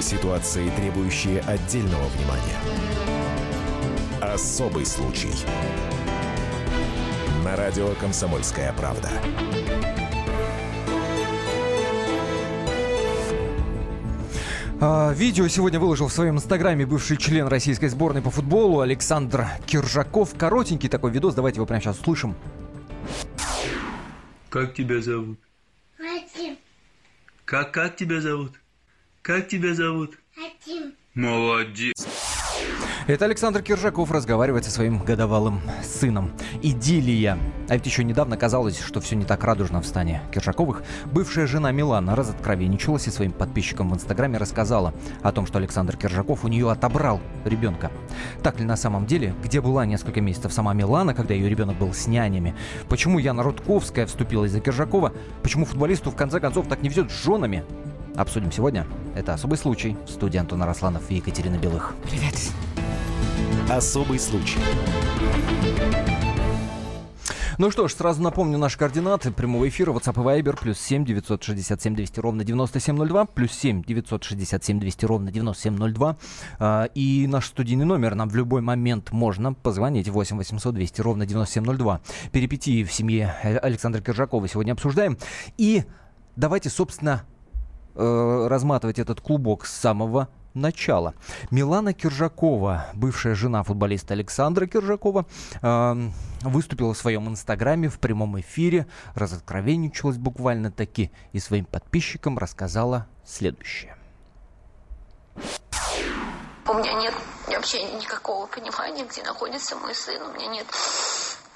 Ситуации, требующие отдельного внимания. Особый случай. На радио «Комсомольская правда». А, видео сегодня выложил в своем инстаграме бывший член российской сборной по футболу Александр Киржаков. Коротенький такой видос, давайте его прямо сейчас услышим. Как тебя зовут? Вадим. Как, как тебя зовут? Как тебя зовут? Вадим. Молодец. Это Александр Киржаков разговаривает со своим годовалым сыном. Идиллия. А ведь еще недавно казалось, что все не так радужно в стане Киржаковых. Бывшая жена Милана разоткровенничалась и своим подписчикам в Инстаграме рассказала о том, что Александр Киржаков у нее отобрал ребенка. Так ли на самом деле? Где была несколько месяцев сама Милана, когда ее ребенок был с нянями? Почему Яна Рудковская вступилась за Киржакова? Почему футболисту в конце концов так не везет с женами? Обсудим сегодня. Это «Особый случай». В студии Антон Арасланов и Екатерина Белых. Привет. Особый случай. Ну что ж, сразу напомню наши координаты прямого эфира WhatsApp и Viber плюс 7 967 200 ровно 9702 плюс 7 967 200 ровно 9702 а, и наш студийный номер нам в любой момент можно позвонить 8 800 200 ровно 9702 перипетии в семье Александра Киржакова сегодня обсуждаем и давайте собственно э, разматывать этот клубок с самого начала. Милана Киржакова, бывшая жена футболиста Александра Киржакова, э, выступила в своем инстаграме в прямом эфире, разоткровенничалась буквально таки и своим подписчикам рассказала следующее. У меня нет вообще никакого понимания, где находится мой сын. У меня нет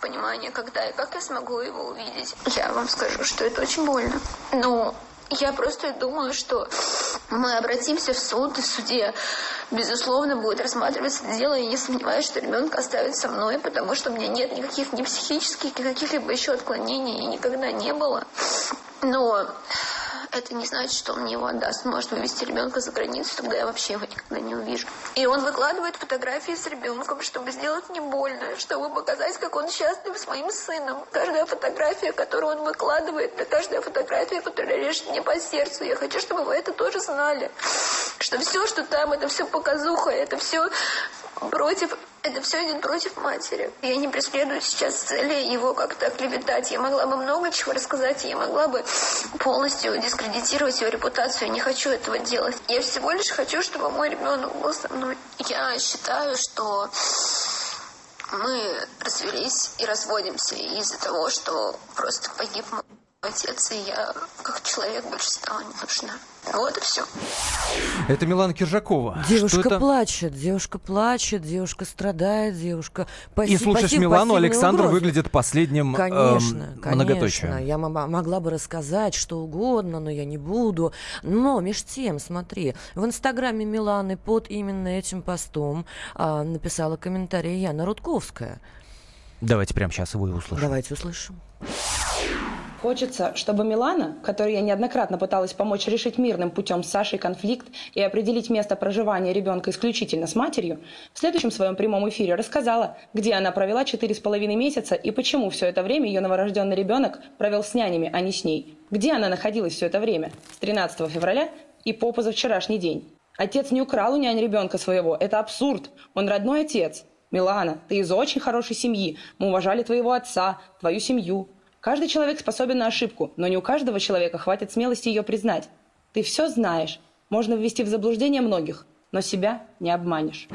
понимания, когда и как я смогу его увидеть. Я вам скажу, что это очень больно. Но я просто думаю, что мы обратимся в суд, и в суде, безусловно, будет рассматриваться дело. Я не сомневаюсь, что ребенка оставят со мной, потому что у меня нет никаких ни психических, ни каких-либо еще отклонений, и никогда не было. Но это не значит, что он мне его отдаст. Может вывести ребенка за границу, тогда я вообще его никогда не увижу. И он выкладывает фотографии с ребенком, чтобы сделать мне больно, чтобы показать, как он счастлив с моим сыном. Каждая фотография, которую он выкладывает, это каждая фотография, которая режет мне по сердцу. Я хочу, чтобы вы это тоже знали. Что все, что там, это все показуха, это все против это все идет против матери. Я не преследую сейчас цели его как-то клеветать. Я могла бы много чего рассказать, я могла бы полностью дискредитировать его репутацию. Я не хочу этого делать. Я всего лишь хочу, чтобы мой ребенок был со мной. Я считаю, что мы развелись и разводимся из-за того, что просто погиб мой отец, и я как человек больше стала не нужна. Вот и все. Это Милана Киржакова. Девушка Что это? плачет, девушка плачет, девушка страдает, девушка... Пассив, И слушаешь пассив, Милану, Александр выглядит последним Конечно, эм, конечно. многоточием. Я могла бы рассказать что угодно, но я не буду. Но меж тем, смотри, в инстаграме Миланы под именно этим постом а, написала комментарий Яна Рудковская. Давайте прямо сейчас его и услышим. Давайте услышим. Хочется, чтобы Милана, которой я неоднократно пыталась помочь решить мирным путем с Сашей конфликт и определить место проживания ребенка исключительно с матерью, в следующем своем прямом эфире рассказала, где она провела четыре с половиной месяца и почему все это время ее новорожденный ребенок провел с нянями, а не с ней. Где она находилась все это время? С 13 февраля и по позавчерашний день. Отец не украл у нянь ребенка своего. Это абсурд. Он родной отец. Милана, ты из очень хорошей семьи. Мы уважали твоего отца, твою семью. Каждый человек способен на ошибку, но не у каждого человека хватит смелости ее признать. Ты все знаешь. Можно ввести в заблуждение многих, но себя не обманешь.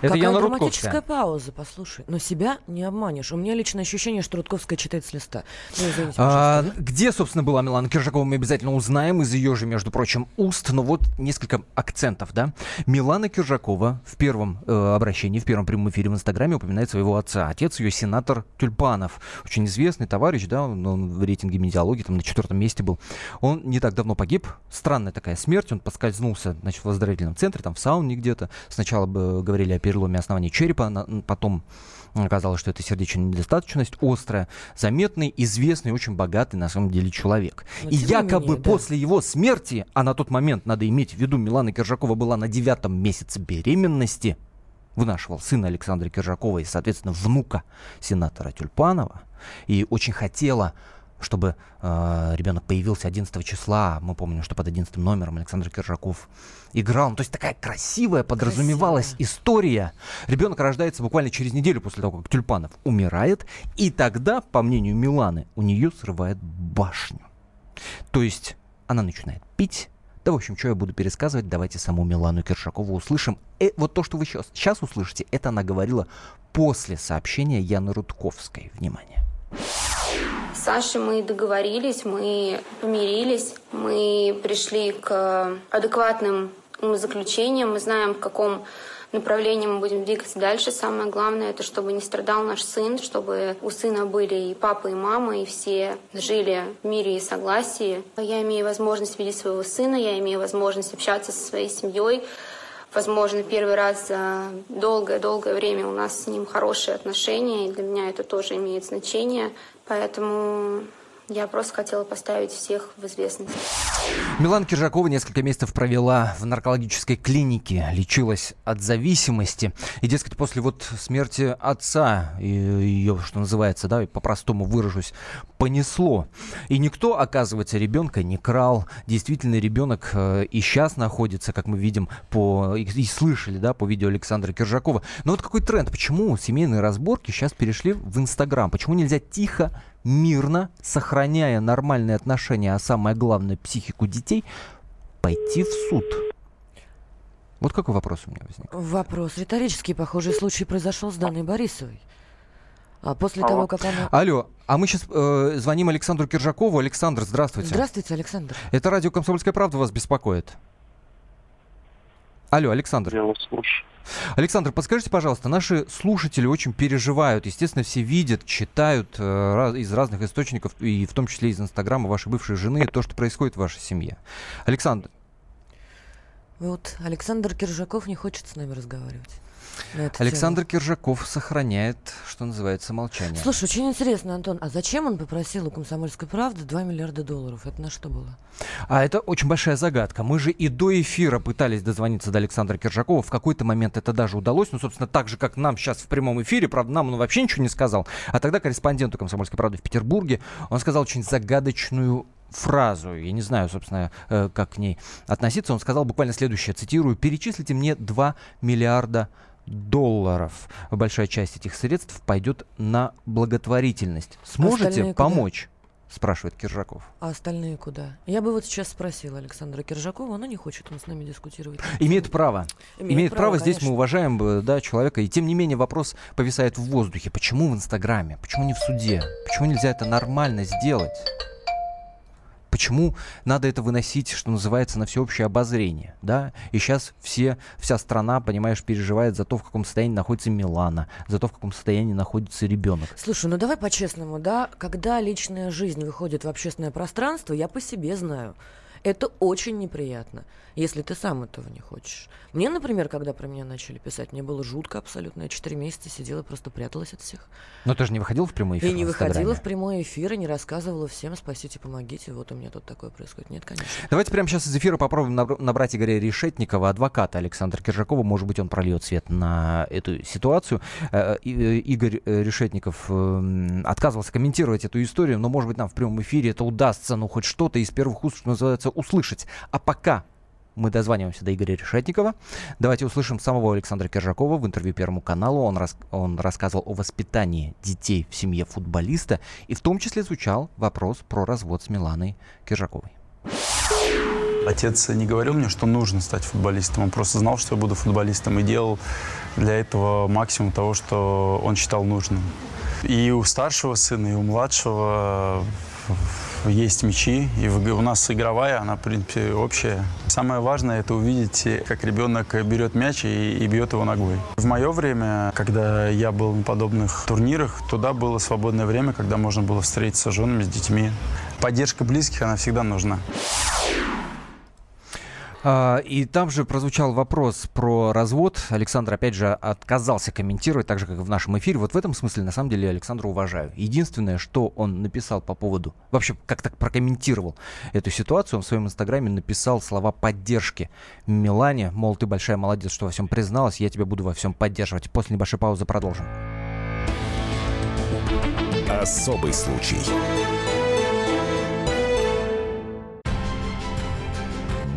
Это Какая Яна драматическая Рудковская. пауза, послушай. Но себя не обманешь. У меня личное ощущение, что Рудковская читает с листа. Ну, извините, А, где, собственно, была Милана Киржакова, мы обязательно узнаем из ее же, между прочим, уст. Но вот несколько акцентов, да. Милана Киржакова в первом э, обращении, в первом прямом эфире в Инстаграме упоминает своего отца. Отец ее сенатор Тюльпанов. Очень известный товарищ, да, он, он в рейтинге медиалогии там на четвертом месте был. Он не так давно погиб. Странная такая смерть. Он поскользнулся, значит, в оздоровительном центре, там в сауне где-то. Сначала бы говорили о переломе основания черепа, потом Оказалось, что это сердечная недостаточность острая, заметный, известный, очень богатый на самом деле человек. Но И тем не якобы менее, да. после его смерти, а на тот момент, надо иметь в виду, Милана Киржакова была на девятом месяце беременности, вынашивал сына Александра Киржакова и, соответственно, внука сенатора Тюльпанова, и очень хотела чтобы э, ребенок появился 11 числа. Мы помним, что под 11 номером Александр Киржаков играл. Ну, то есть такая красивая подразумевалась Красивая. история. Ребенок рождается буквально через неделю после того, как Тюльпанов умирает. И тогда, по мнению Миланы, у нее срывает башню. То есть она начинает пить. Да, в общем, что я буду пересказывать, давайте саму Милану Киршакову услышим. Э, вот то, что вы сейчас, сейчас услышите, это она говорила после сообщения Яны Рудковской. Внимание. Сашей мы договорились, мы помирились, мы пришли к адекватным заключениям, мы знаем, в каком направлении мы будем двигаться дальше. Самое главное, это чтобы не страдал наш сын, чтобы у сына были и папа, и мама, и все жили в мире и согласии. Я имею возможность видеть своего сына, я имею возможность общаться со своей семьей. Возможно, первый раз за долгое-долгое время у нас с ним хорошие отношения, и для меня это тоже имеет значение. Поэтому я просто хотела поставить всех в известность. Милана Киржакова несколько месяцев провела в наркологической клинике, лечилась от зависимости. И, дескать, после вот смерти отца, ее, что называется, да, по-простому выражусь, понесло. И никто, оказывается, ребенка не крал. Действительно, ребенок э, и сейчас находится, как мы видим, по, и слышали, да, по видео Александра Киржакова. Но вот какой тренд? Почему семейные разборки сейчас перешли в Инстаграм? Почему нельзя тихо мирно, сохраняя нормальные отношения, а самое главное, психику детей, пойти в суд? Вот какой вопрос у меня возник. Вопрос риторический. Похожий случай произошел с Даной Борисовой. А после Алло. того, как она... Алло, а мы сейчас э, звоним Александру Киржакову. Александр, здравствуйте. Здравствуйте, Александр. Это радио «Комсомольская правда» вас беспокоит? Алло, Александр. Я вас слушаю. Александр, подскажите, пожалуйста, наши слушатели очень переживают. Естественно, все видят, читают э, раз- из разных источников, и в том числе из Инстаграма вашей бывшей жены, то, что происходит в вашей семье. Александр, Вот Александр Киржаков не хочет с нами разговаривать. Александр Киржаков сохраняет, что называется, молчание. Слушай, очень интересно, Антон, а зачем он попросил у «Комсомольской правды» 2 миллиарда долларов? Это на что было? А это очень большая загадка. Мы же и до эфира пытались дозвониться до Александра Киржакова. В какой-то момент это даже удалось. Ну, собственно, так же, как нам сейчас в прямом эфире. Правда, нам он вообще ничего не сказал. А тогда корреспонденту «Комсомольской правды» в Петербурге он сказал очень загадочную фразу. Я не знаю, собственно, э, как к ней относиться. Он сказал буквально следующее, цитирую. «Перечислите мне 2 миллиарда долларов. Большая часть этих средств пойдет на благотворительность. Сможете куда? помочь?» спрашивает Киржаков. А остальные куда? Я бы вот сейчас спросила Александра Киржакова, но не хочет он с нами дискутировать. Имеет право. Имеет Имеет, право, право, здесь мы уважаем э, да, человека. И тем не менее вопрос повисает в воздухе. Почему в Инстаграме? Почему не в суде? Почему нельзя это нормально сделать? Почему надо это выносить, что называется, на всеобщее обозрение, да? И сейчас все, вся страна, понимаешь, переживает за то, в каком состоянии находится Милана, за то, в каком состоянии находится ребенок. Слушай, ну давай по-честному, да, когда личная жизнь выходит в общественное пространство, я по себе знаю. Это очень неприятно, если ты сам этого не хочешь. Мне, например, когда про меня начали писать, мне было жутко абсолютно. Я четыре месяца сидела, просто пряталась от всех. Но ты же не выходил в прямой эфир и не выходила в прямой эфир и не рассказывала всем, спасите, помогите, вот у меня тут такое происходит. Нет, конечно. Давайте прямо сейчас из эфира попробуем набр- набрать Игоря Решетникова, адвоката Александра Киржакова. Может быть, он прольет свет на эту ситуацию. Э, э, Игорь э, Решетников эм, отказывался комментировать эту историю, но, может быть, нам в прямом эфире это удастся, ну, хоть что-то из первых уст, что называется, услышать. А пока мы дозваниваемся до Игоря Решетникова. Давайте услышим самого Александра Киржакова в интервью Первому каналу. Он, рас- он рассказывал о воспитании детей в семье футболиста. И в том числе звучал вопрос про развод с Миланой Киржаковой. Отец не говорил мне, что нужно стать футболистом. Он просто знал, что я буду футболистом и делал для этого максимум того, что он считал нужным. И у старшего сына, и у младшего есть мячи, и у нас игровая, она, в принципе, общая. Самое важное – это увидеть, как ребенок берет мяч и, и бьет его ногой. В мое время, когда я был на подобных турнирах, туда было свободное время, когда можно было встретиться с женами, с детьми. Поддержка близких, она всегда нужна. А, И там же прозвучал вопрос про развод. Александр, опять же, отказался комментировать, так же, как и в нашем эфире. Вот в этом смысле, на самом деле, Александра уважаю. Единственное, что он написал по поводу, вообще, как так прокомментировал эту ситуацию, он в своем инстаграме написал слова поддержки Милане, мол, ты большая молодец, что во всем призналась, я тебя буду во всем поддерживать. После небольшой паузы продолжим. Особый случай.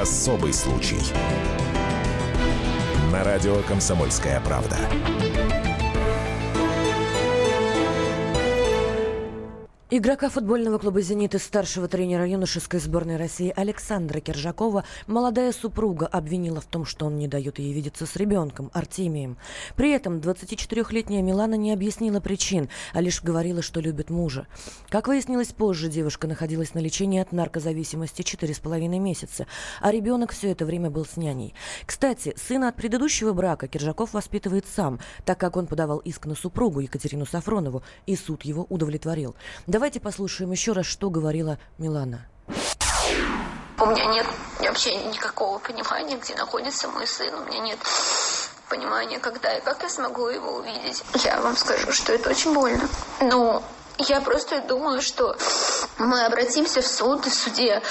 Особый случай. На радио «Комсомольская правда». Игрока футбольного клуба «Зенит» и старшего тренера юношеской сборной России Александра Киржакова молодая супруга обвинила в том, что он не дает ей видеться с ребенком, Артемием. При этом 24-летняя Милана не объяснила причин, а лишь говорила, что любит мужа. Как выяснилось позже, девушка находилась на лечении от наркозависимости 4,5 месяца, а ребенок все это время был с няней. Кстати, сына от предыдущего брака Киржаков воспитывает сам, так как он подавал иск на супругу Екатерину Сафронову, и суд его удовлетворил. Давайте послушаем еще раз, что говорила Милана. У меня нет вообще никакого понимания, где находится мой сын. У меня нет понимания, когда и как я смогу его увидеть. Я вам скажу, что это очень больно. Но я просто думаю, что мы обратимся в суд, и в суде,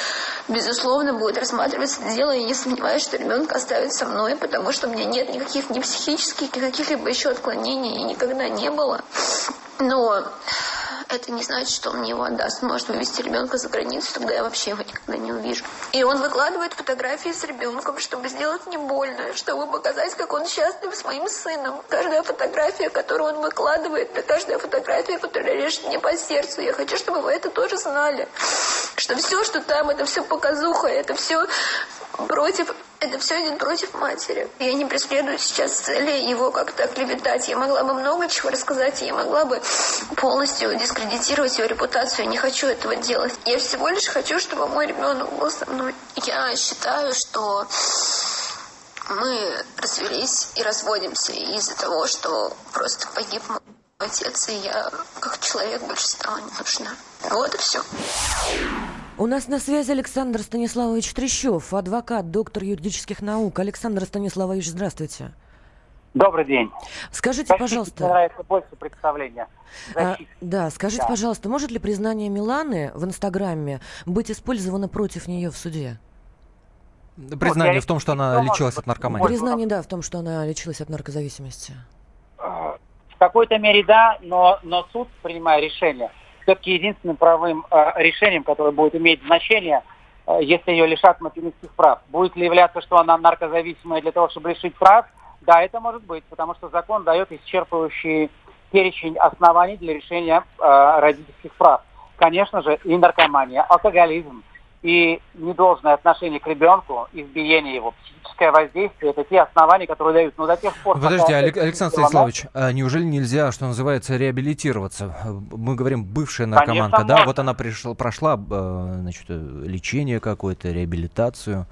безусловно, будет рассматриваться дело. Я не сомневаюсь, что ребенка оставят со мной, потому что у меня нет никаких ни психических, ни каких-либо еще отклонений, и никогда не было. Но это не значит, что он мне его отдаст. Может вывести ребенка за границу, тогда я вообще его никогда не увижу. И он выкладывает фотографии с ребенком, чтобы сделать мне больно, чтобы показать, как он счастлив с моим сыном. Каждая фотография, которую он выкладывает, это каждая фотография, которая режет мне по сердцу. Я хочу, чтобы вы это тоже знали. Что все, что там, это все показуха, это все против это все идет против матери. Я не преследую сейчас цели его как-то клеветать. Я могла бы много чего рассказать, я могла бы полностью дискредитировать его репутацию. Я не хочу этого делать. Я всего лишь хочу, чтобы мой ребенок был со мной. Я считаю, что мы развелись и разводимся из-за того, что просто погиб мой отец, и я как человек больше стала не нужна. Вот и все. У нас на связи Александр Станиславович Трещев, адвокат, доктор юридических наук. Александр Станиславович, здравствуйте. Добрый день. Скажите, Защитник пожалуйста... Мне нравится больше представления. А, да, скажите, Да. пожалуйста, может ли признание Миланы в Инстаграме быть использовано против нее в суде? Признание в том, что она лечилась от наркомании. Признание, да, в том, что она лечилась от наркозависимости. Э, В какой-то мере да, но, но суд, принимая решение, все-таки единственным правовым э, решением, которое будет иметь значение, э, если ее лишат материнских прав. Будет ли являться, что она наркозависимая для того, чтобы лишить прав? Да, это может быть, потому что закон дает исчерпывающий перечень оснований для решения э, родительских прав. Конечно же, и наркомания, алкоголизм, и недолжное отношение к ребенку, избиение его, психическое воздействие, это те основания, которые дают. Но до тех пор, Подождите, Алек- Александр Станиславович, а неужели нельзя, что называется, реабилитироваться? Мы говорим, бывшая наркоманка, Конечно, да, можно. вот она пришла, прошла, э, значит, э, лечение какое-то, реабилитацию.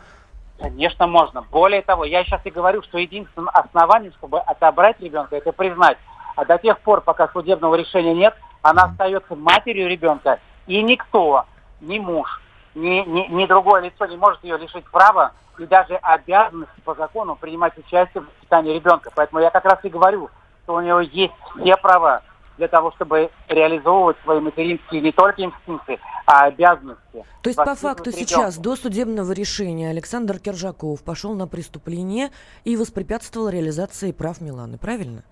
Конечно, можно. Более того, я сейчас и говорю, что единственным основанием, чтобы отобрать ребенка, это признать. А до тех пор, пока судебного решения нет, она остается матерью ребенка, и никто, ни муж, ни, ни, ни другое лицо не может ее лишить права и даже обязанности по закону принимать участие в воспитании ребенка. Поэтому я как раз и говорю, что у него есть все права для того, чтобы реализовывать свои материнские не только инстинкты, а обязанности. То есть, по факту, ребенка. сейчас, до судебного решения, Александр Киржаков пошел на преступление и воспрепятствовал реализации прав Миланы, правильно?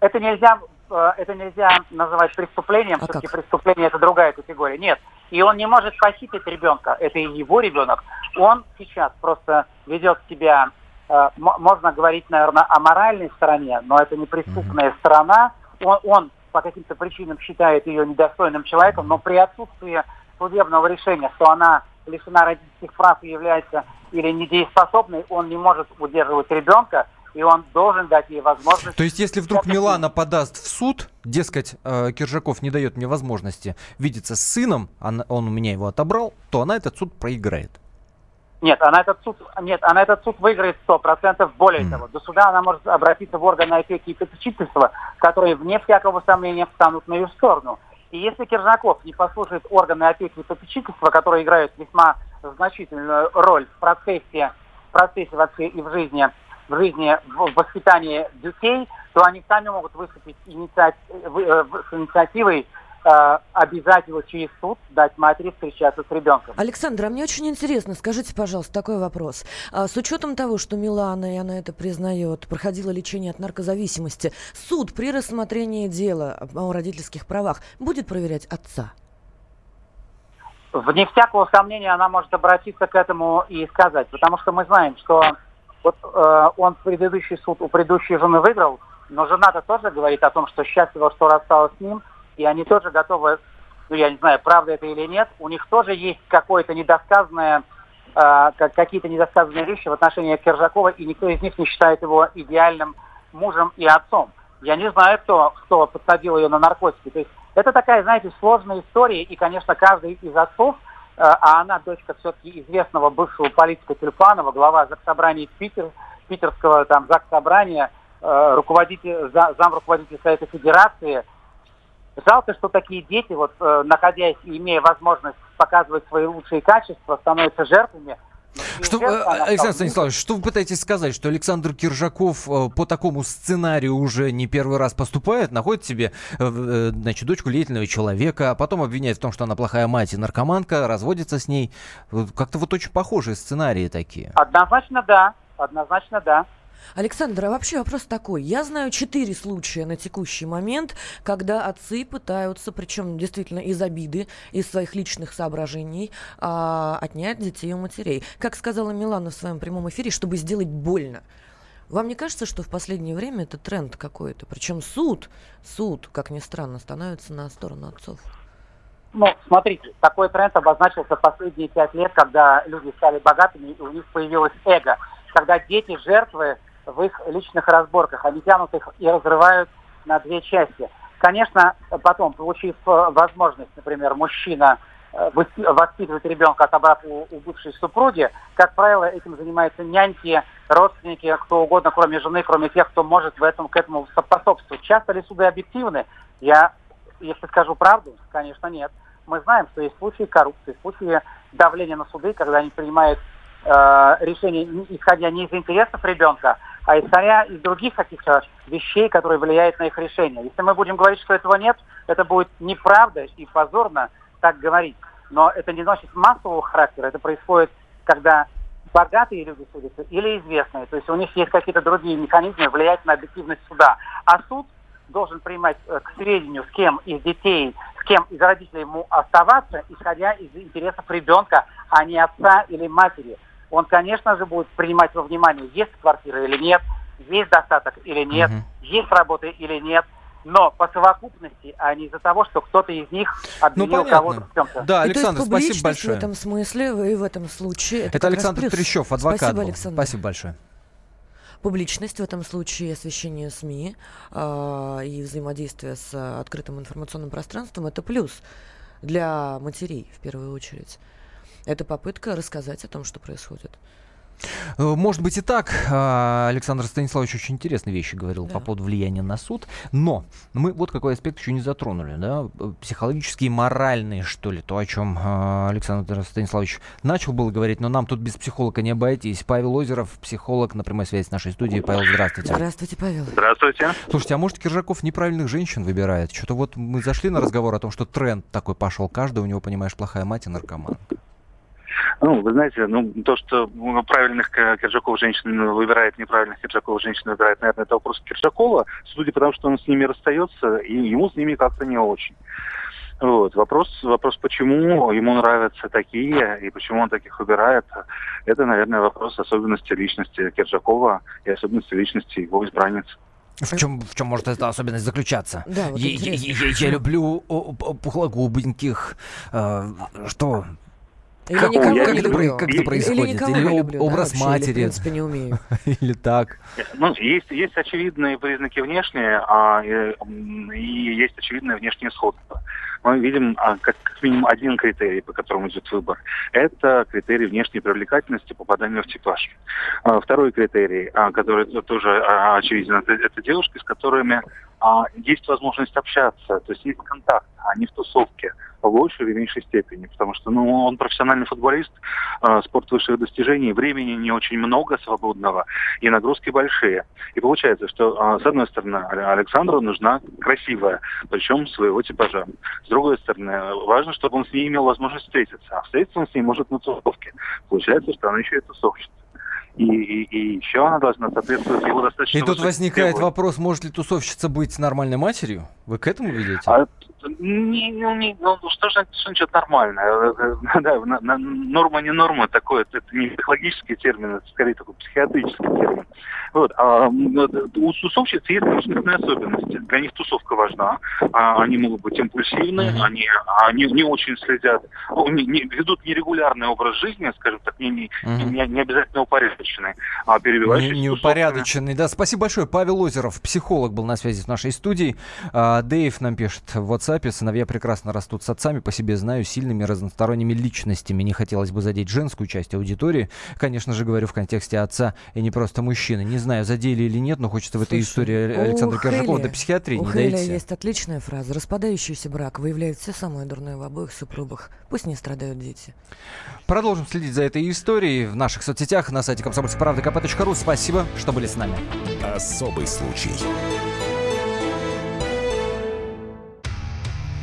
Это нельзя, э, это нельзя называть преступлением. А Все-таки преступление это другая категория. Нет. И он не может похитить ребенка. Это и его ребенок. Он сейчас просто ведет себя, э, можно говорить, наверное, о моральной стороне, но это не преступная сторона. Он, он по каким-то причинам считает ее недостойным человеком, но при отсутствии судебного решения, что она лишена родительских прав и является или недееспособной, он не может удерживать ребенка, и он должен дать ей возможность То есть, если вдруг Милана подаст в суд, дескать, э, Киржаков не дает мне возможности видеться с сыном, он у меня его отобрал, то она этот суд проиграет. Нет, она этот суд, нет, она этот суд выиграет сто процентов. Более Мгм. того, до суда она может обратиться в органы опеки и попечительства, которые, вне всякого сомнения, встанут на ее сторону. И если Киржаков не послушает органы опеки и попечительства, которые играют весьма значительную роль в процессе процессе вообще и в жизни, в жизни, в воспитании детей, то они сами могут выступить инициати- э, с инициативой э, обязать его через суд дать матери встречаться с ребенком. Александр, а мне очень интересно, скажите, пожалуйста, такой вопрос. А, с учетом того, что Милана, и она это признает, проходила лечение от наркозависимости, суд при рассмотрении дела о родительских правах будет проверять отца? Вне всякого сомнения она может обратиться к этому и сказать, потому что мы знаем, что вот э, он предыдущий суд у предыдущей жены выиграл, но жена-то тоже говорит о том, что счастлива, что рассталась с ним, и они тоже готовы, ну я не знаю, правда это или нет, у них тоже есть какое-то недосказанное, э, какие-то недосказанные вещи в отношении Киржакова, и никто из них не считает его идеальным мужем и отцом. Я не знаю, кто, кто подсадил ее на наркотики. То есть это такая, знаете, сложная история, и, конечно, каждый из отцов, а она дочка все-таки известного бывшего политика Тюльпанова, глава Заксобрания Питер, питерского там Заксобрания, э, руководитель, зам руководителя Совета Федерации. Жалко, что такие дети, вот э, находясь и имея возможность показывать свои лучшие качества, становятся жертвами что, э, Александр Станиславович, что вы пытаетесь сказать, что Александр Киржаков э, по такому сценарию уже не первый раз поступает, находит себе э, значит, дочку летельного человека, а потом обвиняет в том, что она плохая мать и наркоманка, разводится с ней. Как-то вот очень похожие сценарии такие. Однозначно да, однозначно да. Александр, а вообще вопрос такой. Я знаю четыре случая на текущий момент, когда отцы пытаются, причем действительно из обиды, из своих личных соображений, а, отнять детей у матерей. Как сказала Милана в своем прямом эфире, чтобы сделать больно. Вам не кажется, что в последнее время это тренд какой-то? Причем суд, суд, как ни странно, становится на сторону отцов. Ну, смотрите, такой тренд обозначился последние пять лет, когда люди стали богатыми, и у них появилось эго. Когда дети жертвы в их личных разборках. Они тянут их и разрывают на две части. Конечно, потом, получив э, возможность, например, мужчина э, воспитывать ребенка, отобрав у, у бывшей супруги, как правило, этим занимаются няньки, родственники, кто угодно, кроме жены, кроме тех, кто может в этом, к этому способствовать. Часто ли суды объективны? Я, если скажу правду, конечно, нет. Мы знаем, что есть случаи коррупции, случаи давления на суды, когда они принимают э, решения, исходя не из интересов ребенка, а исходя из других каких-то вещей, которые влияют на их решение. Если мы будем говорить, что этого нет, это будет неправда и позорно так говорить. Но это не носит массового характера, это происходит, когда богатые люди судятся или известные. То есть у них есть какие-то другие механизмы влиять на объективность суда. А суд должен принимать э, к сведению, с кем из детей, с кем из родителей ему оставаться, исходя из интересов ребенка, а не отца или матери он, конечно же, будет принимать во внимание, есть квартира или нет, есть достаток или нет, угу. есть работа или нет. Но по совокупности, а не из-за того, что кто-то из них обвинил ну, кого-то в чем-то. Да, Александр, и то есть спасибо большое. в этом смысле и в этом случае. Это, это Александр Трещев, адвокат. Спасибо, Александр. Спасибо большое. Публичность в этом случае, освещение СМИ э, и взаимодействие с открытым информационным пространством – это плюс для матерей в первую очередь. Это попытка рассказать о том, что происходит. Э, может быть и так. А, Александр Станиславович очень интересные вещи говорил да. по поводу влияния на суд. Но мы вот какой аспект еще не затронули. Да? Психологические, моральные, что ли. То, о чем а, Александр Станиславович начал было говорить. Но нам тут без психолога не обойтись. Павел Озеров, психолог на прямой связи с нашей студией. Павел, здравствуйте. Здравствуйте, Павел. Здравствуйте. Слушайте, а может Киржаков неправильных женщин выбирает? Что-то вот мы зашли на разговор о том, что тренд такой пошел. Каждый у него, понимаешь, плохая мать и наркоманка. Ну, вы знаете, ну, то, что правильных Киржаков женщин выбирает, неправильных Киржаков женщин выбирает, наверное, это вопрос Киржакова, судя по тому, что он с ними расстается, и ему с ними как-то не очень. Вот. Вопрос, вопрос, почему ему нравятся такие и почему он таких выбирает, это, наверное, вопрос особенности личности Киржакова и особенности личности его избранниц. В чем, в чем может эта особенность заключаться? Да, вот я, я, я, я люблю пухлогубеньких, э, что или никого я не люблю. Как это происходит? Или никого Или не люблю, образ да, матери. Или, в принципе, не умею. Или так. Ну, есть, есть очевидные признаки внешние, а, и, и есть очевидное внешнее сходство. Мы видим а, как, как минимум один критерий, по которому идет выбор. Это критерий внешней привлекательности, попадания в типаж. А, второй критерий, а, который тоже а, очевиден, это, это девушки, с которыми а, есть возможность общаться, то есть есть контакт, а не в тусовке в большей или меньшей степени, потому что ну, он профессиональный футболист, э, спорт высших достижений, времени не очень много свободного и нагрузки большие. И получается, что э, с одной стороны Александру нужна красивая, причем своего типажа. С другой стороны, важно, чтобы он с ней имел возможность встретиться, а встретиться он с ней может на тусовке. Получается, что она еще и тусовщица и, и, и еще она должна соответствовать его достаточно... И тут возникает требования. вопрос, может ли тусовщица быть нормальной матерью? Вы к этому ведете? А, не, не, не, ну что же что значит нормальное? Да, норма не норма, такое, это не психологический термин, это скорее такой психиатрический термин. Вот. А у тусовщиц есть личностные особенности. Для них тусовка важна. А, они могут быть импульсивны, mm-hmm. они, они не очень следят, ну, не, не, ведут нерегулярный образ жизни, скажем так, не, не, mm-hmm. не, не обязательно упорядоченный, а перебивающийся. Не, неупорядоченный, да. Спасибо большое. Павел Озеров, психолог, был на связи с нашей студией. А, Дэйв нам пишет в WhatsApp, сыновья прекрасно растут с отцами, по себе знаю, сильными разносторонними личностями. Не хотелось бы задеть женскую часть аудитории. Конечно же, говорю в контексте отца и не просто мужчины. Не знаю, задели или нет, но хочется в этой истории Александра Киржакова до психиатрии у не Хейля есть отличная фраза. Распадающийся брак выявляет все самое дурное в обоих супругах. Пусть не страдают дети. Продолжим следить за этой историей в наших соцсетях на сайте комсомольской правды kp.ру. Спасибо, что были с нами. Особый случай.